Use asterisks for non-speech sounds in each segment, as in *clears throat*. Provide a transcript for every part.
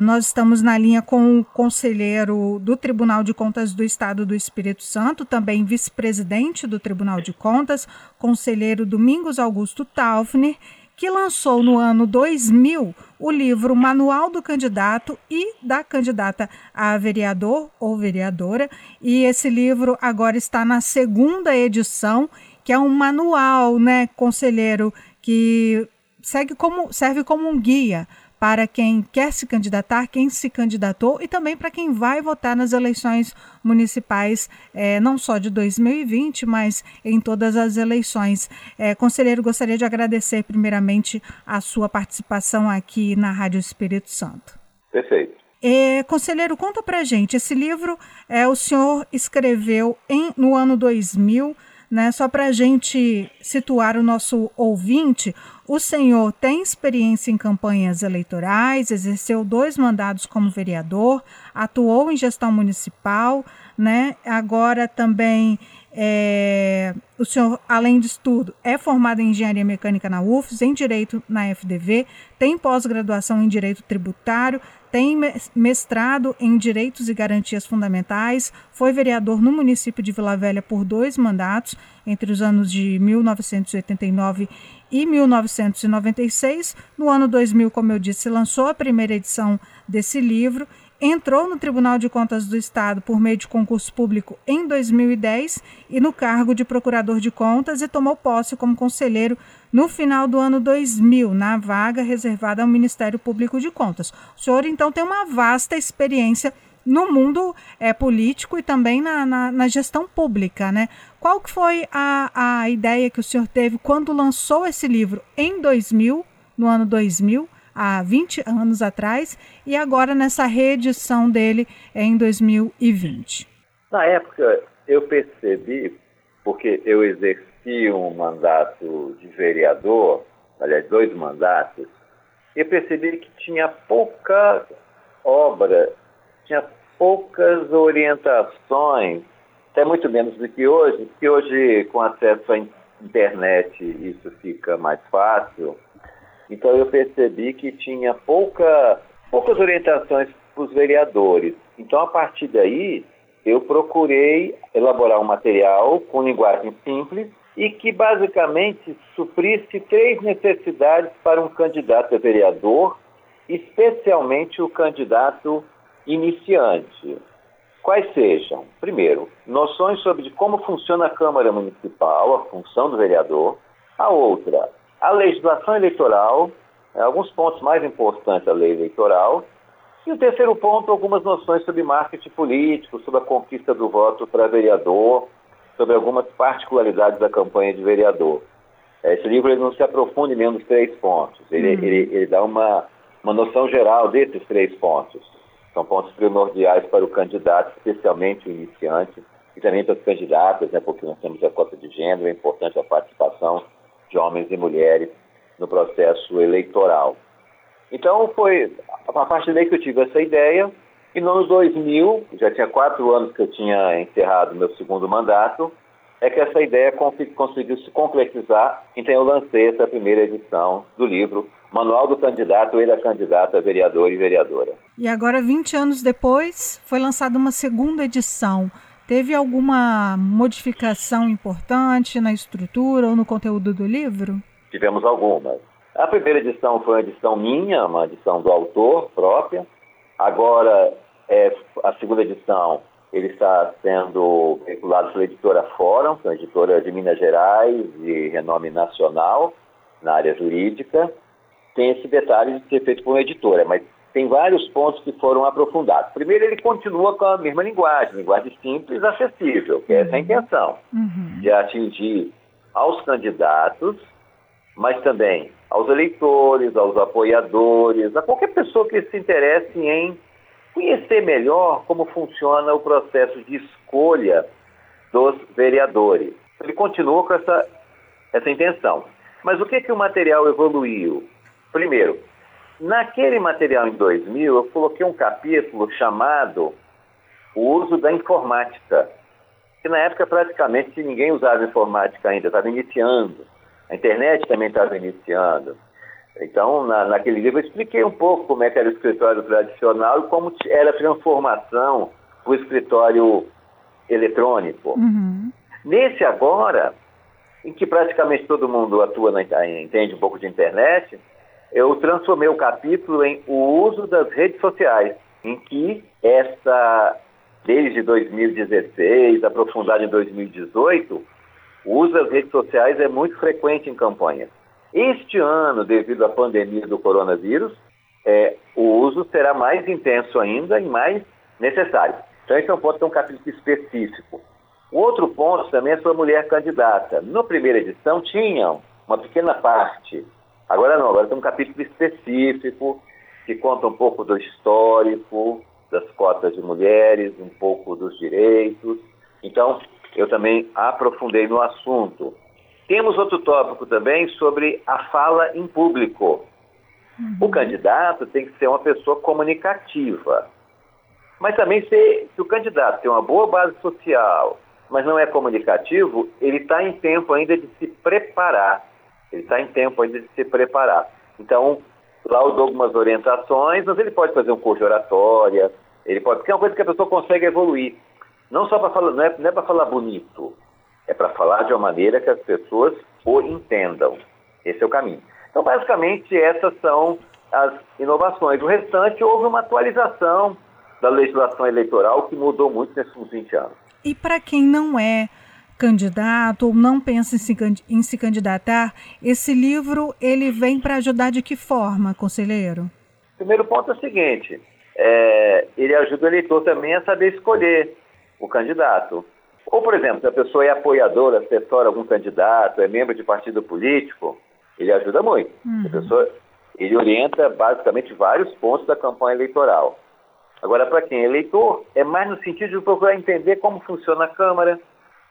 Nós estamos na linha com o conselheiro do Tribunal de Contas do Estado do Espírito Santo, também vice-presidente do Tribunal de Contas, conselheiro Domingos Augusto Taufner, que lançou no ano 2000 o livro Manual do Candidato e da Candidata a Vereador ou Vereadora. E esse livro agora está na segunda edição, que é um manual, né, conselheiro, que segue como, serve como um guia para quem quer se candidatar, quem se candidatou e também para quem vai votar nas eleições municipais, é, não só de 2020, mas em todas as eleições. É, conselheiro, gostaria de agradecer primeiramente a sua participação aqui na Rádio Espírito Santo. Perfeito. É, conselheiro, conta pra gente, esse livro é, o senhor escreveu em, no ano 2000, né, só para a gente situar o nosso ouvinte, o senhor tem experiência em campanhas eleitorais, exerceu dois mandados como vereador, atuou em gestão municipal, né? Agora também é, o senhor, além disso tudo, é formado em engenharia mecânica na UFES, em direito na FDV, tem pós-graduação em direito tributário, tem mestrado em direitos e garantias fundamentais, foi vereador no município de Vila Velha por dois mandatos, entre os anos de 1989 e 1996. No ano 2000, como eu disse, lançou a primeira edição desse livro entrou no Tribunal de Contas do Estado por meio de concurso público em 2010 e no cargo de procurador de contas e tomou posse como conselheiro no final do ano 2000, na vaga reservada ao Ministério Público de Contas. O senhor, então, tem uma vasta experiência no mundo é, político e também na, na, na, gestão pública, né? Qual que foi a, a ideia que o senhor teve quando lançou esse livro em 2000, no ano 2000, há 20 anos atrás, e agora nessa reedição dele em 2020? Na época, eu percebi, porque eu exerci um mandato de vereador, aliás, dois mandatos, eu percebi que tinha pouca obra, tinha poucas orientações, até muito menos do que hoje, porque hoje, com acesso à internet, isso fica mais fácil. Então, eu percebi que tinha pouca, poucas orientações para os vereadores. Então, a partir daí, eu procurei elaborar um material com linguagem simples e que basicamente suprisse três necessidades para um candidato a vereador, especialmente o candidato iniciante. Quais sejam? Primeiro, noções sobre como funciona a Câmara Municipal, a função do vereador. A outra, a legislação eleitoral, né, alguns pontos mais importantes da lei eleitoral. E o terceiro ponto, algumas noções sobre marketing político, sobre a conquista do voto para vereador, sobre algumas particularidades da campanha de vereador. Esse livro ele não se aprofunda em nenhum dos três pontos. Ele, uhum. ele, ele dá uma, uma noção geral desses três pontos. São pontos primordiais para o candidato, especialmente o iniciante, e também para os candidatos, né, porque nós temos a cota de gênero, é importante a participação de homens e mulheres no processo eleitoral. Então, foi a partir daí que eu tive essa ideia, e no ano 2000, já tinha quatro anos que eu tinha encerrado meu segundo mandato, é que essa ideia conseguiu se concretizar, então eu lancei essa primeira edição do livro Manual do Candidato e da Candidata Vereador e Vereadora. E agora, 20 anos depois, foi lançada uma segunda edição. Teve alguma modificação importante na estrutura ou no conteúdo do livro? Tivemos algumas. A primeira edição foi uma edição minha, uma edição do autor própria. Agora, é, a segunda edição ele está sendo veiculado pela editora Fórum, que é uma editora de Minas Gerais, de renome nacional na área jurídica. Tem esse detalhe de ser feito por uma editora, mas tem vários pontos que foram aprofundados. Primeiro, ele continua com a mesma linguagem, linguagem simples, acessível, que é essa a intenção, uhum. de atingir aos candidatos, mas também aos eleitores, aos apoiadores, a qualquer pessoa que se interesse em conhecer melhor como funciona o processo de escolha dos vereadores. Ele continua com essa, essa intenção. Mas o que, que o material evoluiu? Primeiro, naquele material em 2000, eu coloquei um capítulo chamado O uso da informática, que na época praticamente ninguém usava informática ainda, estava iniciando. A internet também estava iniciando. Então, na, naquele livro, eu expliquei um pouco como é que era o escritório tradicional e como era a transformação para o escritório eletrônico. Uhum. Nesse agora, em que praticamente todo mundo atua, na, entende um pouco de internet, eu transformei o capítulo em o uso das redes sociais, em que essa, desde 2016, aprofundada em 2018, o uso das redes sociais é muito frequente em campanhas. Este ano, devido à pandemia do coronavírus, é, o uso será mais intenso ainda e mais necessário. Então, esse é um ponto, é um capítulo específico. O outro ponto também é sobre a mulher candidata. Na primeira edição tinha uma pequena parte, agora não, agora tem um capítulo específico que conta um pouco do histórico das cotas de mulheres, um pouco dos direitos. Então, eu também aprofundei no assunto. Temos outro tópico também sobre a fala em público. Uhum. O candidato tem que ser uma pessoa comunicativa. Mas também se, se o candidato tem uma boa base social, mas não é comunicativo, ele está em tempo ainda de se preparar. Ele está em tempo ainda de se preparar. Então, lá eu dou algumas orientações, mas ele pode fazer um curso de oratória, ele pode, porque é uma coisa que a pessoa consegue evoluir. Não só para falar, não é, é para falar bonito, é para falar de uma maneira que as pessoas o entendam. Esse é o caminho. Então, basicamente, essas são as inovações. O restante, houve uma atualização da legislação eleitoral que mudou muito nesses últimos 20 anos. E para quem não é candidato ou não pensa em se, em se candidatar, esse livro ele vem para ajudar de que forma, conselheiro? O primeiro ponto é o seguinte, é, ele ajuda o eleitor também a saber escolher o candidato. Ou, por exemplo, se a pessoa é apoiadora, assessora algum candidato, é membro de partido político, ele ajuda muito. Uhum. A pessoa, ele orienta basicamente vários pontos da campanha eleitoral. Agora, para quem é eleitor, é mais no sentido de procurar entender como funciona a Câmara,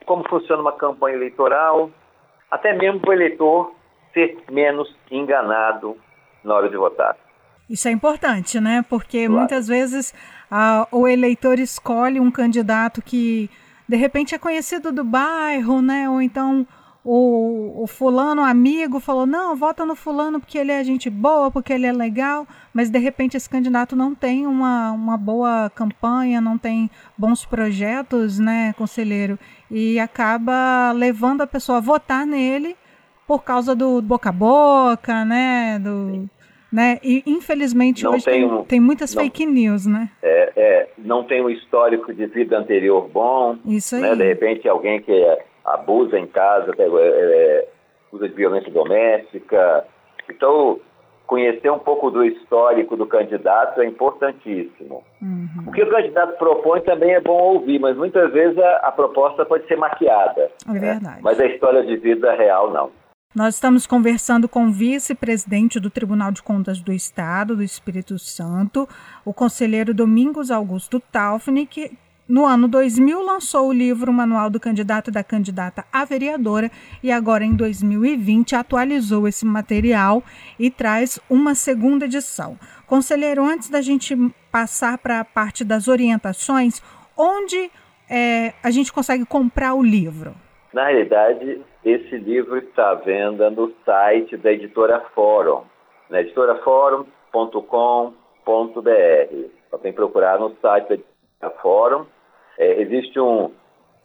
como funciona uma campanha eleitoral, até mesmo para o eleitor ser menos enganado na hora de votar. Isso é importante, né? Porque claro. muitas vezes a, o eleitor escolhe um candidato que de repente é conhecido do bairro, né? Ou então o, o, fulano amigo falou, não, vota no fulano porque ele é gente boa, porque ele é legal, mas de repente esse candidato não tem uma, uma boa campanha, não tem bons projetos, né, conselheiro, e acaba levando a pessoa a votar nele por causa do boca a boca, né, do... Né? E infelizmente não hoje tem, um, tem muitas não, fake news, né? É, é, não tem um histórico de vida anterior bom. Isso aí. Né? De repente alguém que é abusa em casa, é, é, usa de violência doméstica. Então, conhecer um pouco do histórico do candidato é importantíssimo. Uhum. O que o candidato propõe também é bom ouvir, mas muitas vezes a, a proposta pode ser maquiada. É né? verdade. Mas a história de vida real não. Nós estamos conversando com o vice-presidente do Tribunal de Contas do Estado do Espírito Santo, o conselheiro Domingos Augusto Taufni, que no ano 2000, lançou o livro Manual do Candidato e da Candidata a Vereadora e agora, em 2020, atualizou esse material e traz uma segunda edição. Conselheiro, antes da gente passar para a parte das orientações, onde é, a gente consegue comprar o livro? Na realidade, esse livro está à venda no site da editora Fórum, na editoraforum.com.br. Só tem que procurar no site da editora Fórum é, existe um,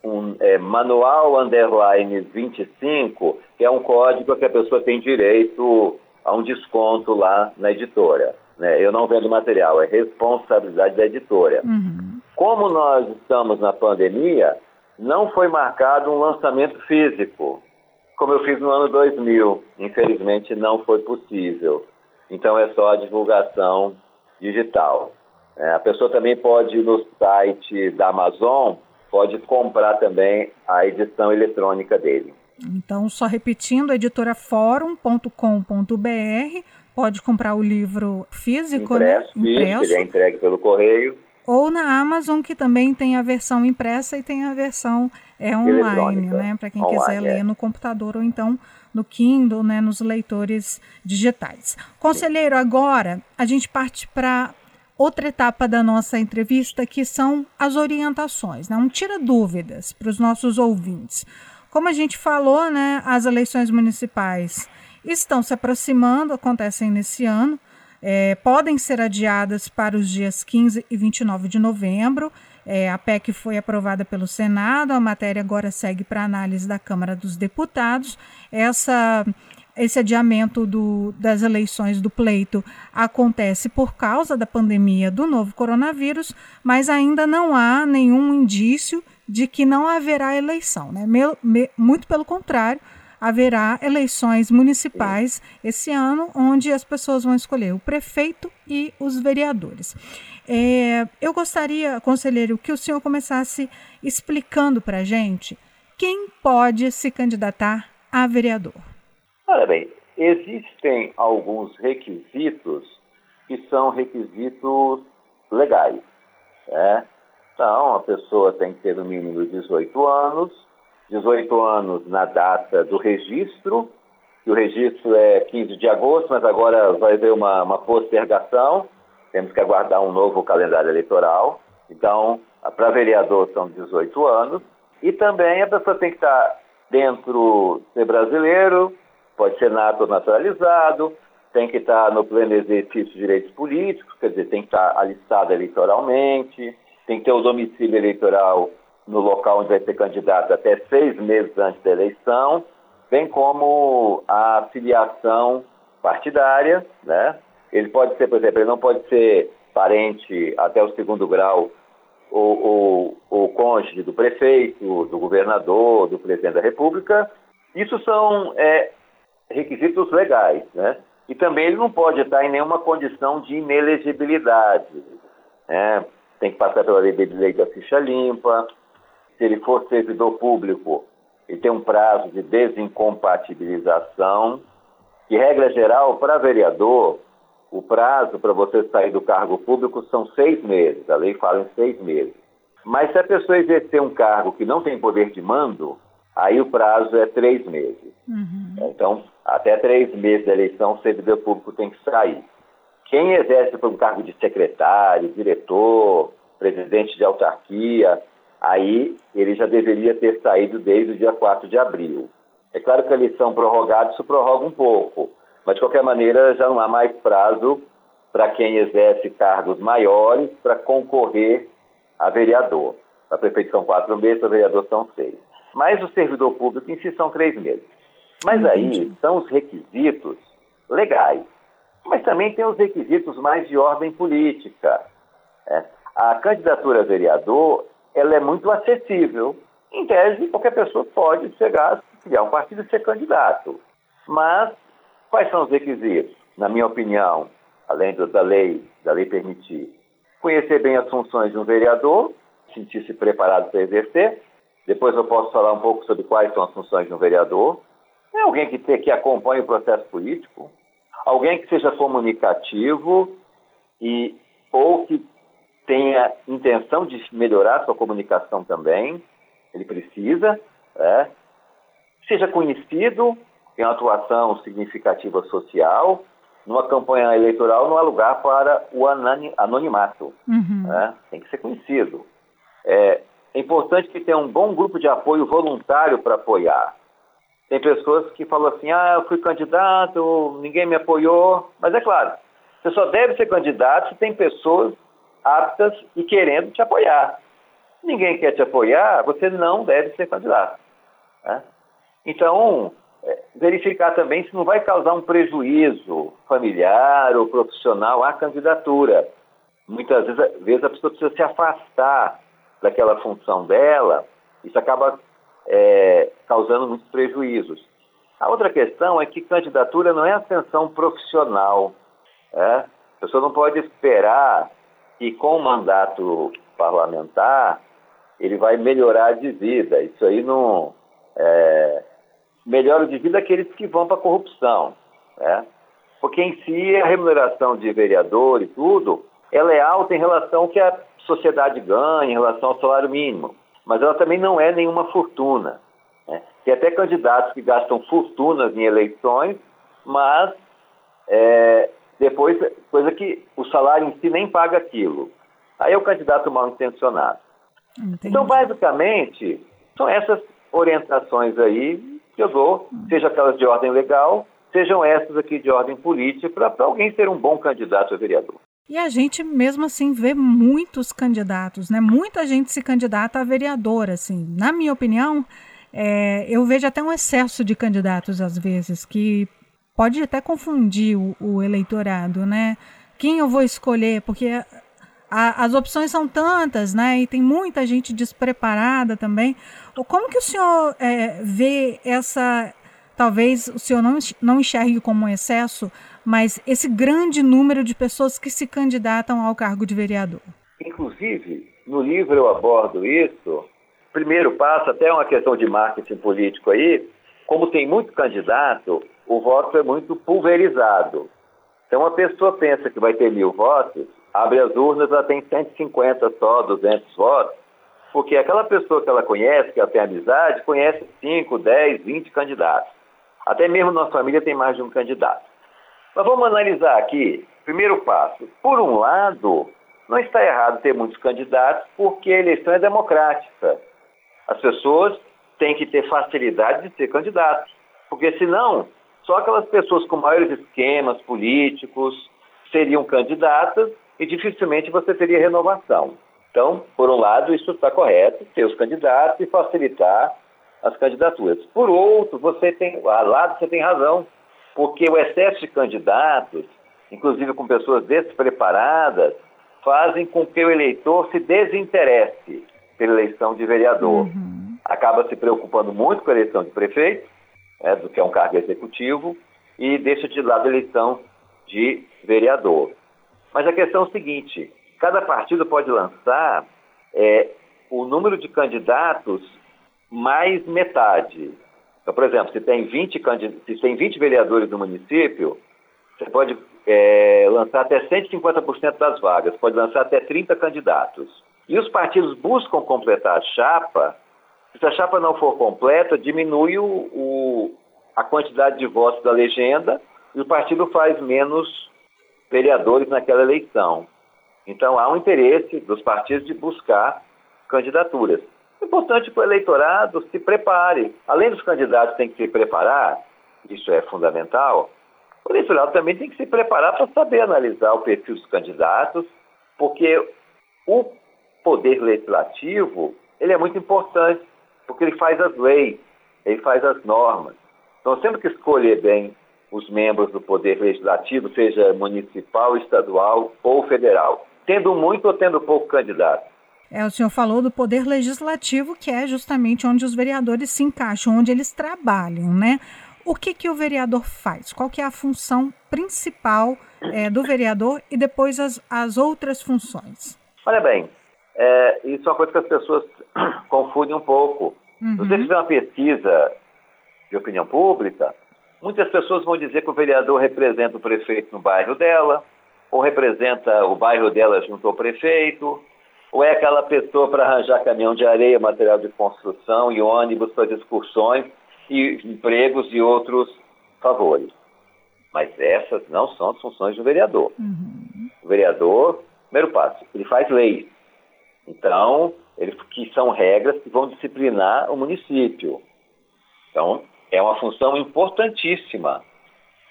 um é, manual underline 25, que é um código que a pessoa tem direito a um desconto lá na editora. Né? Eu não vendo material, é responsabilidade da editora. Uhum. Como nós estamos na pandemia, não foi marcado um lançamento físico, como eu fiz no ano 2000. Infelizmente, não foi possível. Então, é só a divulgação digital. É, a pessoa também pode ir no site da Amazon, pode comprar também a edição eletrônica dele. Então, só repetindo, editoraforum.com.br, pode comprar o livro físico, impresso, né? Impresso. Ele é entregue pelo correio. Ou na Amazon, que também tem a versão impressa e tem a versão é, online, né? Para quem online, quiser ler é. no computador ou então no Kindle, né? Nos leitores digitais. Conselheiro, agora a gente parte para outra etapa da nossa entrevista, que são as orientações, né? tira dúvidas para os nossos ouvintes. Como a gente falou, né, as eleições municipais estão se aproximando, acontecem nesse ano, é, podem ser adiadas para os dias 15 e 29 de novembro. É, a PEC foi aprovada pelo Senado, a matéria agora segue para análise da Câmara dos Deputados. Essa esse adiamento do, das eleições do pleito acontece por causa da pandemia do novo coronavírus, mas ainda não há nenhum indício de que não haverá eleição. Né? Me, me, muito pelo contrário, haverá eleições municipais esse ano, onde as pessoas vão escolher o prefeito e os vereadores. É, eu gostaria, conselheiro, que o senhor começasse explicando para a gente quem pode se candidatar a vereador. Olha bem, existem alguns requisitos que são requisitos legais. Né? Então, a pessoa tem que ter no mínimo 18 anos, 18 anos na data do registro, que o registro é 15 de agosto, mas agora vai haver uma, uma postergação, temos que aguardar um novo calendário eleitoral. Então, para vereador são 18 anos, e também a pessoa tem que estar dentro, ser brasileiro, pode ser nato naturalizado, tem que estar no pleno exercício de direitos políticos, quer dizer, tem que estar alistado eleitoralmente, tem que ter o domicílio eleitoral no local onde vai ser candidato até seis meses antes da eleição, bem como a filiação partidária, né? Ele pode ser, por exemplo, ele não pode ser parente até o segundo grau ou, ou, cônjuge do prefeito, do governador, do presidente da República. Isso são é, requisitos legais, né? E também ele não pode estar em nenhuma condição de inelegibilidade. Né? Tem que passar pela lei, lei da ficha limpa. Se ele for servidor público, ele tem um prazo de desincompatibilização. Que, regra geral, para vereador, o prazo para você sair do cargo público são seis meses. A lei fala em seis meses. Mas se a pessoa exercer um cargo que não tem poder de mando, aí o prazo é três meses. Uhum. Então, até três meses da eleição, o servidor público tem que sair. Quem exerce por um cargo de secretário, diretor, presidente de autarquia, aí ele já deveria ter saído desde o dia 4 de abril. É claro que a eleição prorrogada, isso prorroga um pouco, mas de qualquer maneira já não há mais prazo para quem exerce cargos maiores para concorrer a vereador. Para prefeito são quatro meses, para vereador são seis. Mas o servidor público em si são três meses. Mas aí são os requisitos legais. Mas também tem os requisitos mais de ordem política. É. A candidatura a vereador ela é muito acessível. Em tese, qualquer pessoa pode chegar criar um partido e ser candidato. Mas quais são os requisitos? Na minha opinião, além da lei, da lei permitir, conhecer bem as funções de um vereador, sentir-se preparado para exercer. Depois eu posso falar um pouco sobre quais são as funções de um vereador é alguém que, te, que acompanhe o processo político, alguém que seja comunicativo e ou que tenha intenção de melhorar sua comunicação também, ele precisa, é, seja conhecido, tenha uma atuação significativa social, numa campanha eleitoral não há lugar para o anonimato, uhum. né? tem que ser conhecido. É, é importante que tenha um bom grupo de apoio voluntário para apoiar. Tem pessoas que falam assim: ah, eu fui candidato, ninguém me apoiou. Mas é claro, você só deve ser candidato se tem pessoas aptas e querendo te apoiar. Ninguém quer te apoiar, você não deve ser candidato. Né? Então, é, verificar também se não vai causar um prejuízo familiar ou profissional à candidatura. Muitas vezes a pessoa precisa se afastar daquela função dela, isso acaba é, causando muitos prejuízos. A outra questão é que candidatura não é ascensão profissional. É? A pessoa não pode esperar que com o mandato parlamentar ele vai melhorar de vida. Isso aí não é, melhora de vida aqueles que vão para a corrupção. Né? Porque em si a remuneração de vereador e tudo, ela é alta em relação ao que a sociedade ganha, em relação ao salário mínimo mas ela também não é nenhuma fortuna. Né? Tem até candidatos que gastam fortunas em eleições, mas é, depois, coisa que o salário em si nem paga aquilo. Aí é o candidato mal intencionado. Entendi. Então, basicamente, são essas orientações aí que eu dou, seja aquelas de ordem legal, sejam essas aqui de ordem política, para alguém ser um bom candidato a vereador. E a gente mesmo assim vê muitos candidatos, né? Muita gente se candidata a vereador, assim. Na minha opinião, é, eu vejo até um excesso de candidatos às vezes que pode até confundir o, o eleitorado, né? Quem eu vou escolher? Porque a, as opções são tantas, né? E tem muita gente despreparada também. Como que o senhor é, vê essa talvez o senhor não, não enxergue como um excesso, mas esse grande número de pessoas que se candidatam ao cargo de vereador. Inclusive, no livro eu abordo isso. Primeiro passo, até uma questão de marketing político aí, como tem muito candidato, o voto é muito pulverizado. Então, a pessoa pensa que vai ter mil votos, abre as urnas, ela tem 150 só, 200 votos, porque aquela pessoa que ela conhece, que ela tem amizade, conhece 5, 10, 20 candidatos. Até mesmo nossa família tem mais de um candidato. Mas vamos analisar aqui. Primeiro passo. Por um lado, não está errado ter muitos candidatos, porque a eleição é democrática. As pessoas têm que ter facilidade de ser candidatos. Porque senão, só aquelas pessoas com maiores esquemas políticos seriam candidatas e dificilmente você teria renovação. Então, por um lado, isso está correto, ter os candidatos e facilitar as candidaturas. Por outro, você tem, lado você tem razão, porque o excesso de candidatos, inclusive com pessoas despreparadas, fazem com que o eleitor se desinteresse pela eleição de vereador. Uhum. Acaba se preocupando muito com a eleição de prefeito, né, do que é um cargo executivo, e deixa de lado a eleição de vereador. Mas a questão é o seguinte: cada partido pode lançar é, o número de candidatos mais metade. Então, por exemplo, se tem 20, se tem 20 vereadores no município, você pode é, lançar até 150% das vagas, pode lançar até 30 candidatos. E os partidos buscam completar a chapa. Se a chapa não for completa, diminui o, o, a quantidade de votos da legenda e o partido faz menos vereadores naquela eleição. Então há um interesse dos partidos de buscar candidaturas. É importante que o eleitorado se prepare. Além dos candidatos tem que se preparar, isso é fundamental, o eleitorado também tem que se preparar para saber analisar o perfil dos candidatos, porque o poder legislativo ele é muito importante, porque ele faz as leis, ele faz as normas. Então, sempre que escolher bem os membros do poder legislativo, seja municipal, estadual ou federal, tendo muito ou tendo pouco candidato. É, o senhor falou do poder legislativo, que é justamente onde os vereadores se encaixam, onde eles trabalham, né? O que, que o vereador faz? Qual que é a função principal é, do vereador e depois as, as outras funções? Olha bem, é, isso é uma coisa que as pessoas *clears throat* confundem um pouco. Uhum. Se você fizer uma pesquisa de opinião pública, muitas pessoas vão dizer que o vereador representa o prefeito no bairro dela, ou representa o bairro dela junto ao prefeito, ou é aquela pessoa para arranjar caminhão de areia, material de construção e ônibus para excursões e empregos e outros favores. Mas essas não são as funções do vereador. Uhum. O vereador, primeiro passo, ele faz leis. Então, ele, que são regras que vão disciplinar o município. Então, é uma função importantíssima.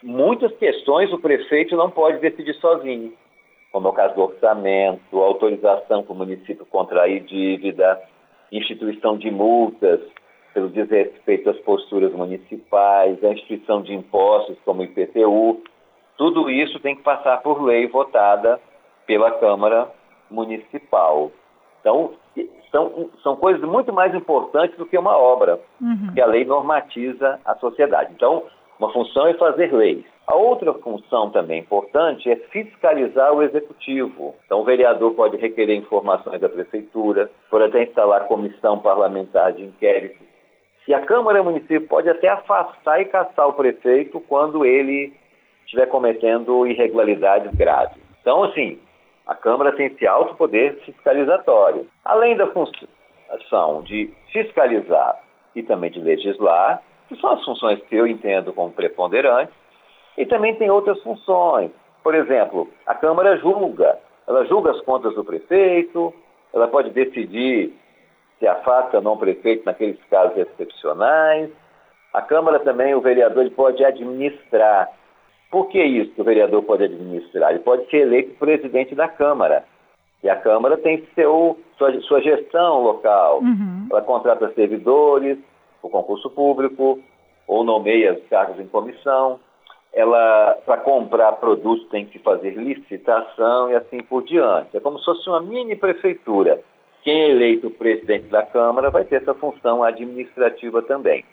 Muitas questões o prefeito não pode decidir sozinho como é o caso do orçamento, autorização para o município contrair dívida, instituição de multas pelo desrespeito às posturas municipais, a instituição de impostos como o IPTU, tudo isso tem que passar por lei votada pela Câmara Municipal. Então, são, são coisas muito mais importantes do que uma obra, uhum. que a lei normatiza a sociedade. Então, uma função é fazer leis. A outra função também importante é fiscalizar o executivo. Então, o vereador pode requerer informações da prefeitura, pode até instalar comissão parlamentar de inquérito. E a Câmara Municipal pode até afastar e caçar o prefeito quando ele estiver cometendo irregularidades graves. Então, assim, a Câmara tem esse alto poder fiscalizatório. Além da função de fiscalizar e também de legislar, que são as funções que eu entendo como preponderantes, e também tem outras funções. Por exemplo, a Câmara julga, ela julga as contas do prefeito, ela pode decidir se afasta ou não o prefeito naqueles casos excepcionais, A Câmara também, o vereador ele pode administrar. Por que isso que o vereador pode administrar? Ele pode ser eleito presidente da Câmara. E a Câmara tem seu, sua, sua gestão local. Uhum. Ela contrata servidores, o concurso público, ou nomeia os cargos em comissão. Ela, para comprar produtos, tem que fazer licitação e assim por diante. É como se fosse uma mini prefeitura. Quem é eleito presidente da Câmara vai ter essa função administrativa também.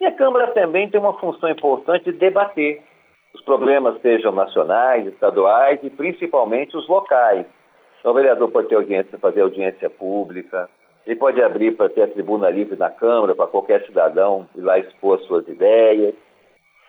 E a Câmara também tem uma função importante de debater os problemas, sejam nacionais, estaduais e principalmente os locais. Então, o vereador pode ter audiência, fazer audiência pública, ele pode abrir para ter a tribuna livre na Câmara, para qualquer cidadão ir lá expor suas ideias.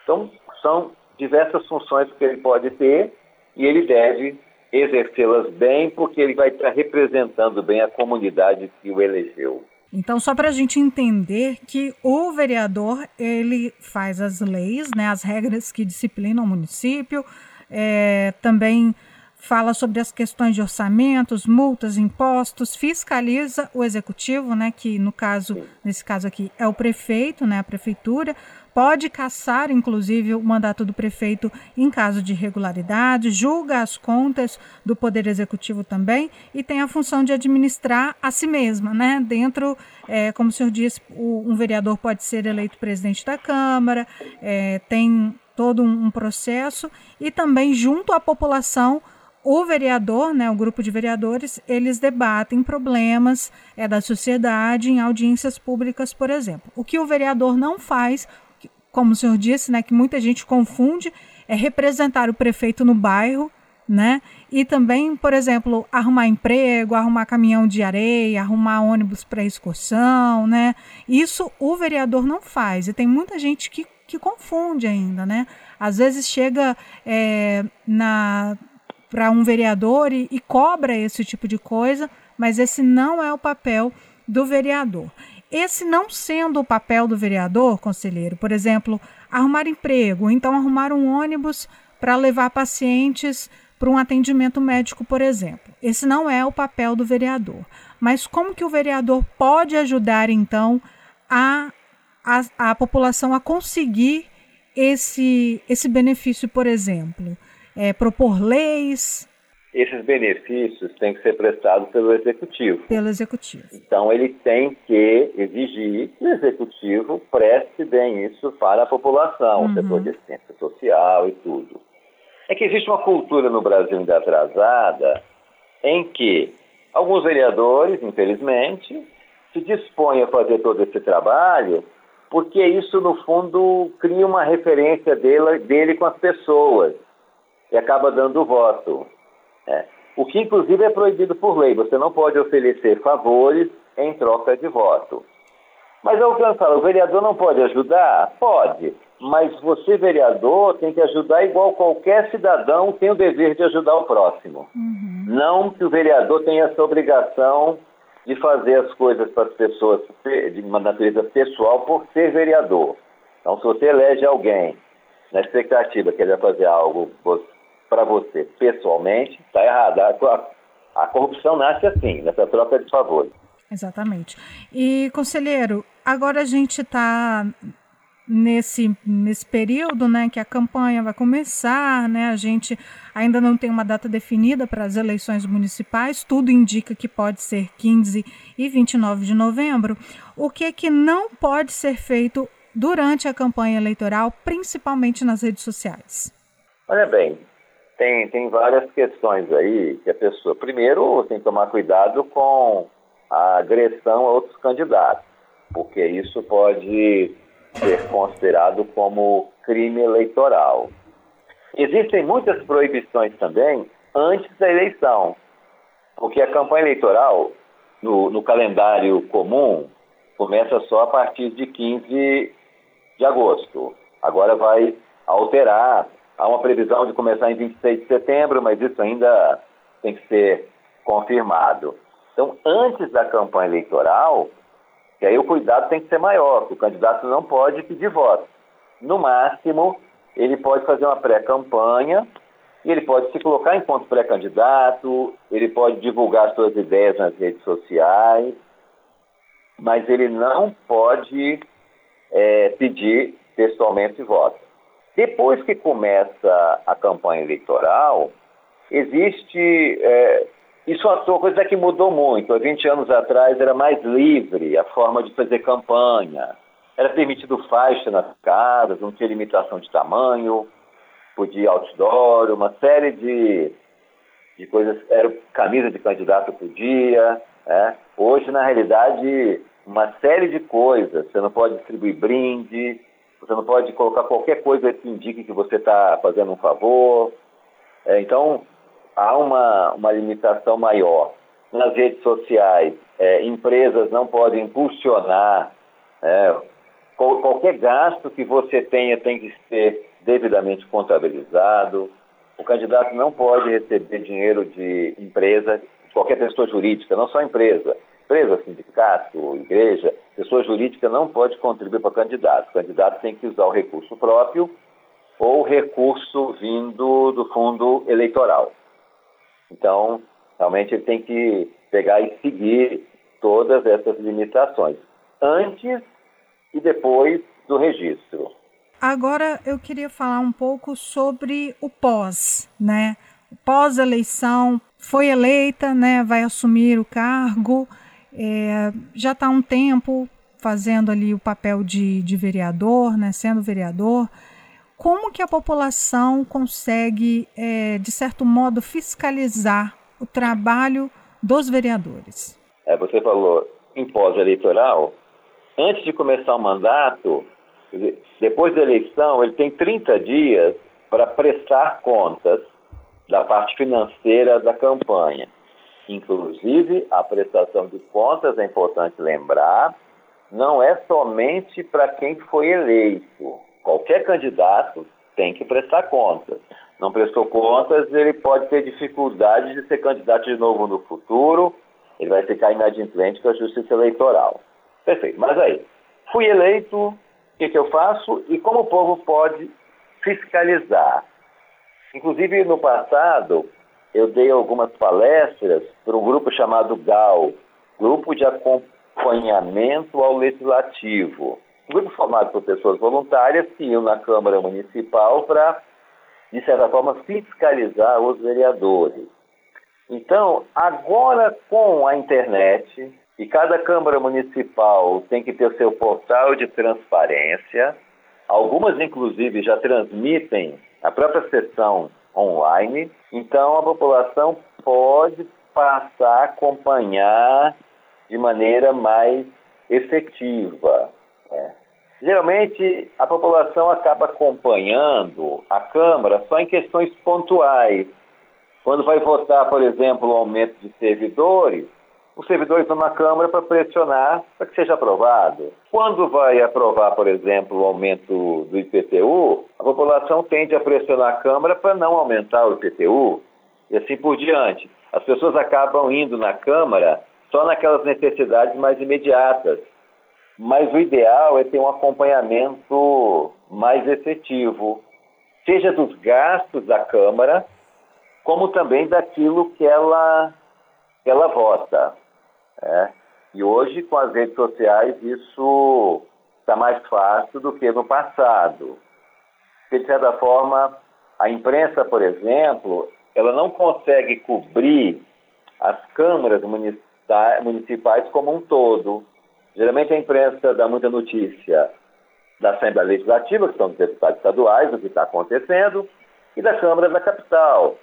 Então, são diversas funções que ele pode ter e ele deve exercê-las bem, porque ele vai estar representando bem a comunidade que o elegeu. Então, só para a gente entender que o vereador ele faz as leis, né, as regras que disciplinam o município, é, também fala sobre as questões de orçamentos, multas, impostos, fiscaliza o executivo, né, que no caso, nesse caso aqui, é o prefeito, né, a prefeitura, pode caçar, inclusive, o mandato do prefeito em caso de irregularidade, julga as contas do Poder Executivo também e tem a função de administrar a si mesma, né? Dentro, é, como o senhor disse, o, um vereador pode ser eleito presidente da Câmara, é, tem todo um, um processo e também junto à população o vereador, né, o grupo de vereadores, eles debatem problemas é, da sociedade em audiências públicas, por exemplo. O que o vereador não faz, como o senhor disse, né, que muita gente confunde, é representar o prefeito no bairro, né? E também, por exemplo, arrumar emprego, arrumar caminhão de areia, arrumar ônibus para excursão, né? Isso o vereador não faz. E tem muita gente que, que confunde ainda, né? Às vezes chega é, na para um vereador e, e cobra esse tipo de coisa, mas esse não é o papel do vereador. Esse não sendo o papel do vereador, conselheiro, por exemplo, arrumar emprego, então arrumar um ônibus para levar pacientes para um atendimento médico, por exemplo. Esse não é o papel do vereador. Mas como que o vereador pode ajudar, então, a, a, a população a conseguir esse, esse benefício, por exemplo? é, propor leis? Esses benefícios têm que ser prestados pelo executivo. Pelo executivo. Então ele tem que exigir que o executivo preste bem isso para a população, uhum. o setor de assistência social e tudo. É que existe uma cultura no Brasil ainda atrasada em que alguns vereadores, infelizmente, se dispõem a fazer todo esse trabalho porque isso, no fundo, cria uma referência dele, dele com as pessoas e acaba dando voto. É. O que, inclusive, é proibido por lei. Você não pode oferecer favores em troca de voto. Mas é o que eu falo, o vereador não pode ajudar? Pode. Mas você, vereador, tem que ajudar igual qualquer cidadão tem o dever de ajudar o próximo. Uhum. Não que o vereador tenha essa obrigação de fazer as coisas para as pessoas de uma natureza pessoal por ser vereador. Então, se você elege alguém na expectativa que ele vai fazer algo para você pessoalmente, está errado. A, a corrupção nasce assim, nessa troca de favores. Exatamente. E, conselheiro, agora a gente está nesse, nesse período né, que a campanha vai começar, né, a gente ainda não tem uma data definida para as eleições municipais, tudo indica que pode ser 15 e 29 de novembro. O que, que não pode ser feito durante a campanha eleitoral, principalmente nas redes sociais? Olha bem, tem, tem várias questões aí que a pessoa. Primeiro, tem que tomar cuidado com a agressão a outros candidatos, porque isso pode ser considerado como crime eleitoral. Existem muitas proibições também antes da eleição, porque a campanha eleitoral, no, no calendário comum, começa só a partir de 15 de agosto. Agora vai alterar Há uma previsão de começar em 26 de setembro, mas isso ainda tem que ser confirmado. Então, antes da campanha eleitoral, que aí o cuidado tem que ser maior, o candidato não pode pedir voto. No máximo, ele pode fazer uma pré-campanha e ele pode se colocar enquanto pré-candidato, ele pode divulgar suas ideias nas redes sociais, mas ele não pode é, pedir pessoalmente voto. Depois que começa a campanha eleitoral, existe. É, isso é uma coisa que mudou muito. Há 20 anos atrás era mais livre a forma de fazer campanha. Era permitido faixa nas casas, não tinha limitação de tamanho, podia outdoor, uma série de, de coisas. Era camisa de candidato podia. É. Hoje, na realidade, uma série de coisas. Você não pode distribuir brinde, você não pode colocar qualquer coisa que indique que você está fazendo um favor. É, então, há uma, uma limitação maior. Nas redes sociais, é, empresas não podem impulsionar. É, qualquer gasto que você tenha tem que ser devidamente contabilizado. O candidato não pode receber dinheiro de empresa, de qualquer pessoa jurídica, não só empresa. Empresa, sindicato, igreja, pessoa jurídica não pode contribuir para candidato. O candidato tem que usar o recurso próprio ou recurso vindo do fundo eleitoral. Então, realmente ele tem que pegar e seguir todas essas limitações, antes e depois do registro. Agora eu queria falar um pouco sobre o pós, né? Pós-eleição, foi eleita, né? Vai assumir o cargo, é, já está há um tempo fazendo ali o papel de, de vereador, né? Sendo vereador. Como que a população consegue, é, de certo modo, fiscalizar o trabalho dos vereadores? É, você falou em pós-eleitoral. Antes de começar o mandato, depois da eleição, ele tem 30 dias para prestar contas da parte financeira da campanha. Inclusive, a prestação de contas, é importante lembrar, não é somente para quem foi eleito. Qualquer candidato tem que prestar contas. Não prestou contas, ele pode ter dificuldade de ser candidato de novo no futuro, ele vai ficar inadimplente com a justiça eleitoral. Perfeito. Mas aí, fui eleito, o que, que eu faço e como o povo pode fiscalizar? Inclusive, no passado, eu dei algumas palestras para um grupo chamado GAL, Grupo de Acompanhamento ao Legislativo. Um grupo formado por pessoas voluntárias que iam na Câmara Municipal para, de certa forma, fiscalizar os vereadores. Então, agora com a internet, e cada Câmara Municipal tem que ter seu portal de transparência. Algumas, inclusive, já transmitem a própria sessão online. Então, a população pode passar a acompanhar de maneira mais efetiva. Né? Geralmente, a população acaba acompanhando a Câmara só em questões pontuais. Quando vai votar, por exemplo, o aumento de servidores, os servidores na Câmara para pressionar para que seja aprovado. Quando vai aprovar, por exemplo, o aumento do IPTU, a população tende a pressionar a Câmara para não aumentar o IPTU e assim por diante. As pessoas acabam indo na Câmara só naquelas necessidades mais imediatas. Mas o ideal é ter um acompanhamento mais efetivo, seja dos gastos da Câmara, como também daquilo que ela, que ela vota. É. E hoje, com as redes sociais, isso está mais fácil do que no passado. De certa forma, a imprensa, por exemplo, ela não consegue cobrir as câmaras municipais como um todo. Geralmente a imprensa dá muita notícia da Assembleia Legislativa, que são os deputados estaduais, do que está acontecendo, e da Câmara da Capital.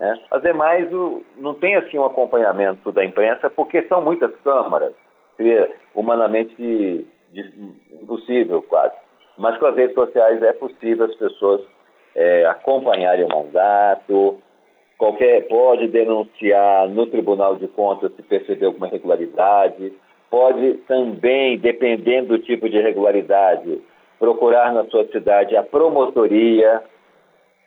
Né? As demais não tem assim um acompanhamento da imprensa, porque são muitas câmaras. Seria humanamente impossível quase. Mas com as redes sociais é possível as pessoas é, acompanharem o mandato, qualquer pode denunciar no Tribunal de Contas se perceber alguma irregularidade, pode também, dependendo do tipo de irregularidade, procurar na sua cidade a promotoria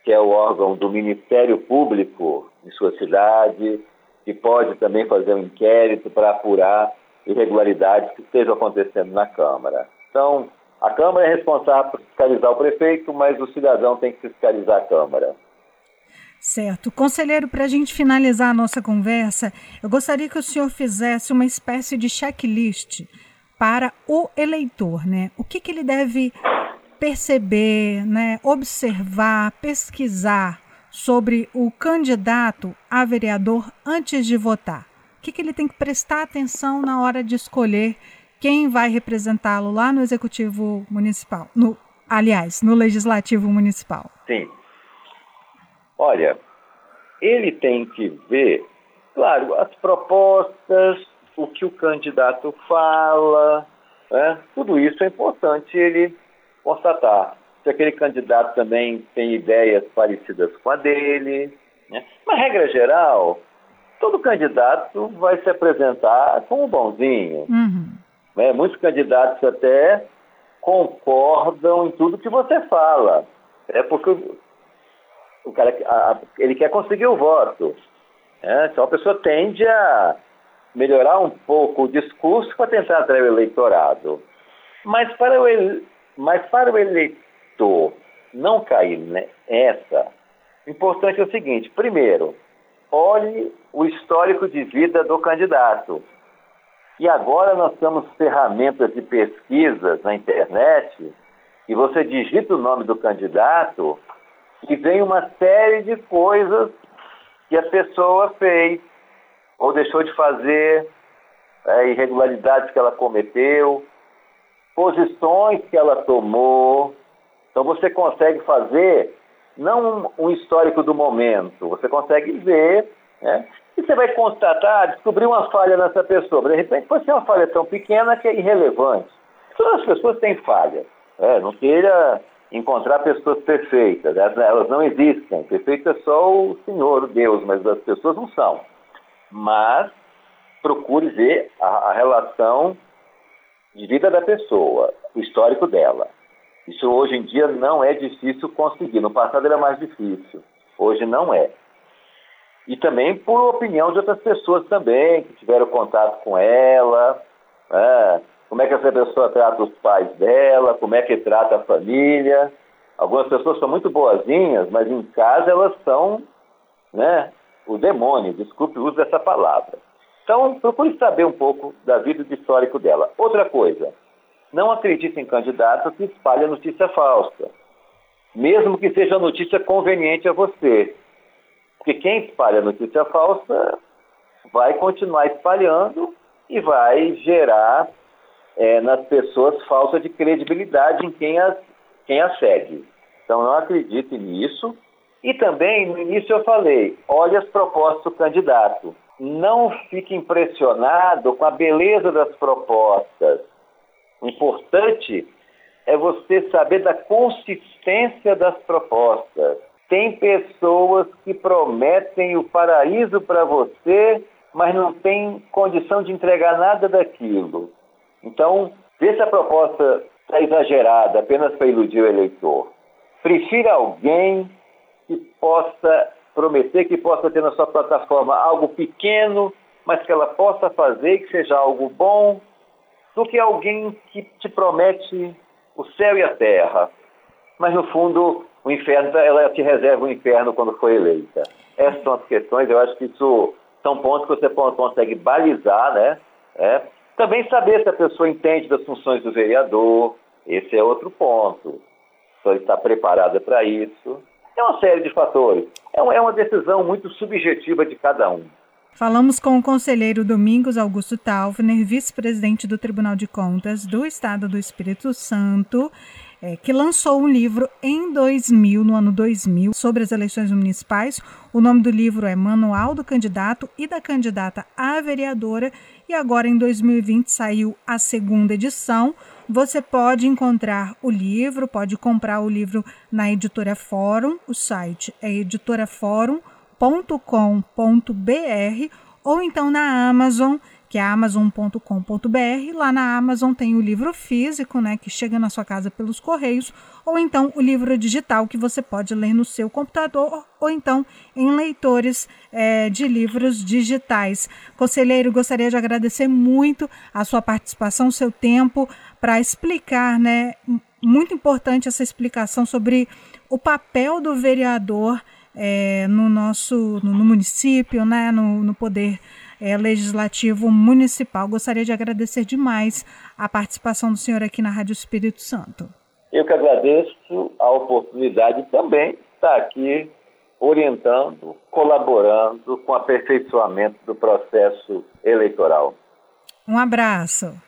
que é o órgão do Ministério Público em sua cidade, que pode também fazer um inquérito para apurar irregularidades que estejam acontecendo na Câmara. Então, a Câmara é responsável por fiscalizar o prefeito, mas o cidadão tem que fiscalizar a Câmara. Certo. Conselheiro, para a gente finalizar a nossa conversa, eu gostaria que o senhor fizesse uma espécie de checklist para o eleitor, né? O que, que ele deve perceber, né, observar, pesquisar sobre o candidato a vereador antes de votar? O que, que ele tem que prestar atenção na hora de escolher quem vai representá-lo lá no Executivo Municipal? No, aliás, no Legislativo Municipal. Sim. Olha, ele tem que ver, claro, as propostas, o que o candidato fala, né? tudo isso é importante ele constatar. Se aquele candidato também tem ideias parecidas com a dele. Né? Mas, regra geral, todo candidato vai se apresentar como bonzinho. Uhum. Né? Muitos candidatos até concordam em tudo que você fala. É porque o cara a, ele quer conseguir o voto. Né? Então a pessoa tende a melhorar um pouco o discurso para tentar atrair o eleitorado. Mas para o, mas para o eleitor não cair nessa, o importante é o seguinte: primeiro, olhe o histórico de vida do candidato. E agora nós temos ferramentas de pesquisas na internet e você digita o nome do candidato e vem uma série de coisas que a pessoa fez ou deixou de fazer, é, irregularidades que ela cometeu, posições que ela tomou. Então você consegue fazer não um histórico do momento, você consegue ver, né? E você vai constatar, descobrir uma falha nessa pessoa. De repente pode ser uma falha tão pequena que é irrelevante. Todas as pessoas têm falhas. É, não queira encontrar pessoas perfeitas. Elas não existem. Perfeito é só o Senhor, Deus, mas as pessoas não são. Mas procure ver a, a relação de vida da pessoa, o histórico dela. Isso hoje em dia não é difícil conseguir. No passado era mais difícil. Hoje não é. E também por opinião de outras pessoas também, que tiveram contato com ela, né? como é que essa pessoa trata os pais dela, como é que trata a família. Algumas pessoas são muito boazinhas, mas em casa elas são né, o demônio, desculpe o uso dessa palavra. Então, procure saber um pouco da vida do histórico dela. Outra coisa, não acredite em candidato que espalha notícia falsa, mesmo que seja notícia conveniente a você. Porque quem espalha notícia falsa vai continuar espalhando e vai gerar é, nas pessoas falta de credibilidade em quem as, quem as segue. Então não acredite nisso. E também, no início eu falei, olhe as propostas do candidato. Não fique impressionado com a beleza das propostas. O importante é você saber da consistência das propostas. Tem pessoas que prometem o paraíso para você, mas não tem condição de entregar nada daquilo. Então, vê se a proposta está exagerada apenas para iludir o eleitor. Prefira alguém que possa prometer, que possa ter na sua plataforma algo pequeno, mas que ela possa fazer, que seja algo bom, do que alguém que te promete o céu e a terra, mas no fundo o inferno, ela te reserva o inferno quando for eleita. Essas são as questões, eu acho que isso são pontos que você consegue balizar, né? É, também saber se a pessoa entende das funções do vereador, esse é outro ponto. Se ela está preparada para isso. É uma série de fatores. É, é uma decisão muito subjetiva de cada um. Falamos com o conselheiro Domingos Augusto Taufner, vice-presidente do Tribunal de Contas do Estado do Espírito Santo, é, que lançou um livro em 2000, no ano 2000, sobre as eleições municipais. O nome do livro é Manual do Candidato e da Candidata à Vereadora e agora em 2020 saiu a segunda edição. Você pode encontrar o livro, pode comprar o livro na Editora Fórum, o site é editoraforum.com.br ou então na Amazon que é amazon.com.br. Lá na Amazon tem o livro físico, né, que chega na sua casa pelos correios, ou então o livro digital que você pode ler no seu computador, ou então em leitores é, de livros digitais. Conselheiro, gostaria de agradecer muito a sua participação, seu tempo para explicar, né, muito importante essa explicação sobre o papel do vereador é, no nosso no, no município, né, no, no poder é, Legislativo Municipal. Gostaria de agradecer demais a participação do senhor aqui na Rádio Espírito Santo. Eu que agradeço a oportunidade também de estar aqui orientando, colaborando com o aperfeiçoamento do processo eleitoral. Um abraço.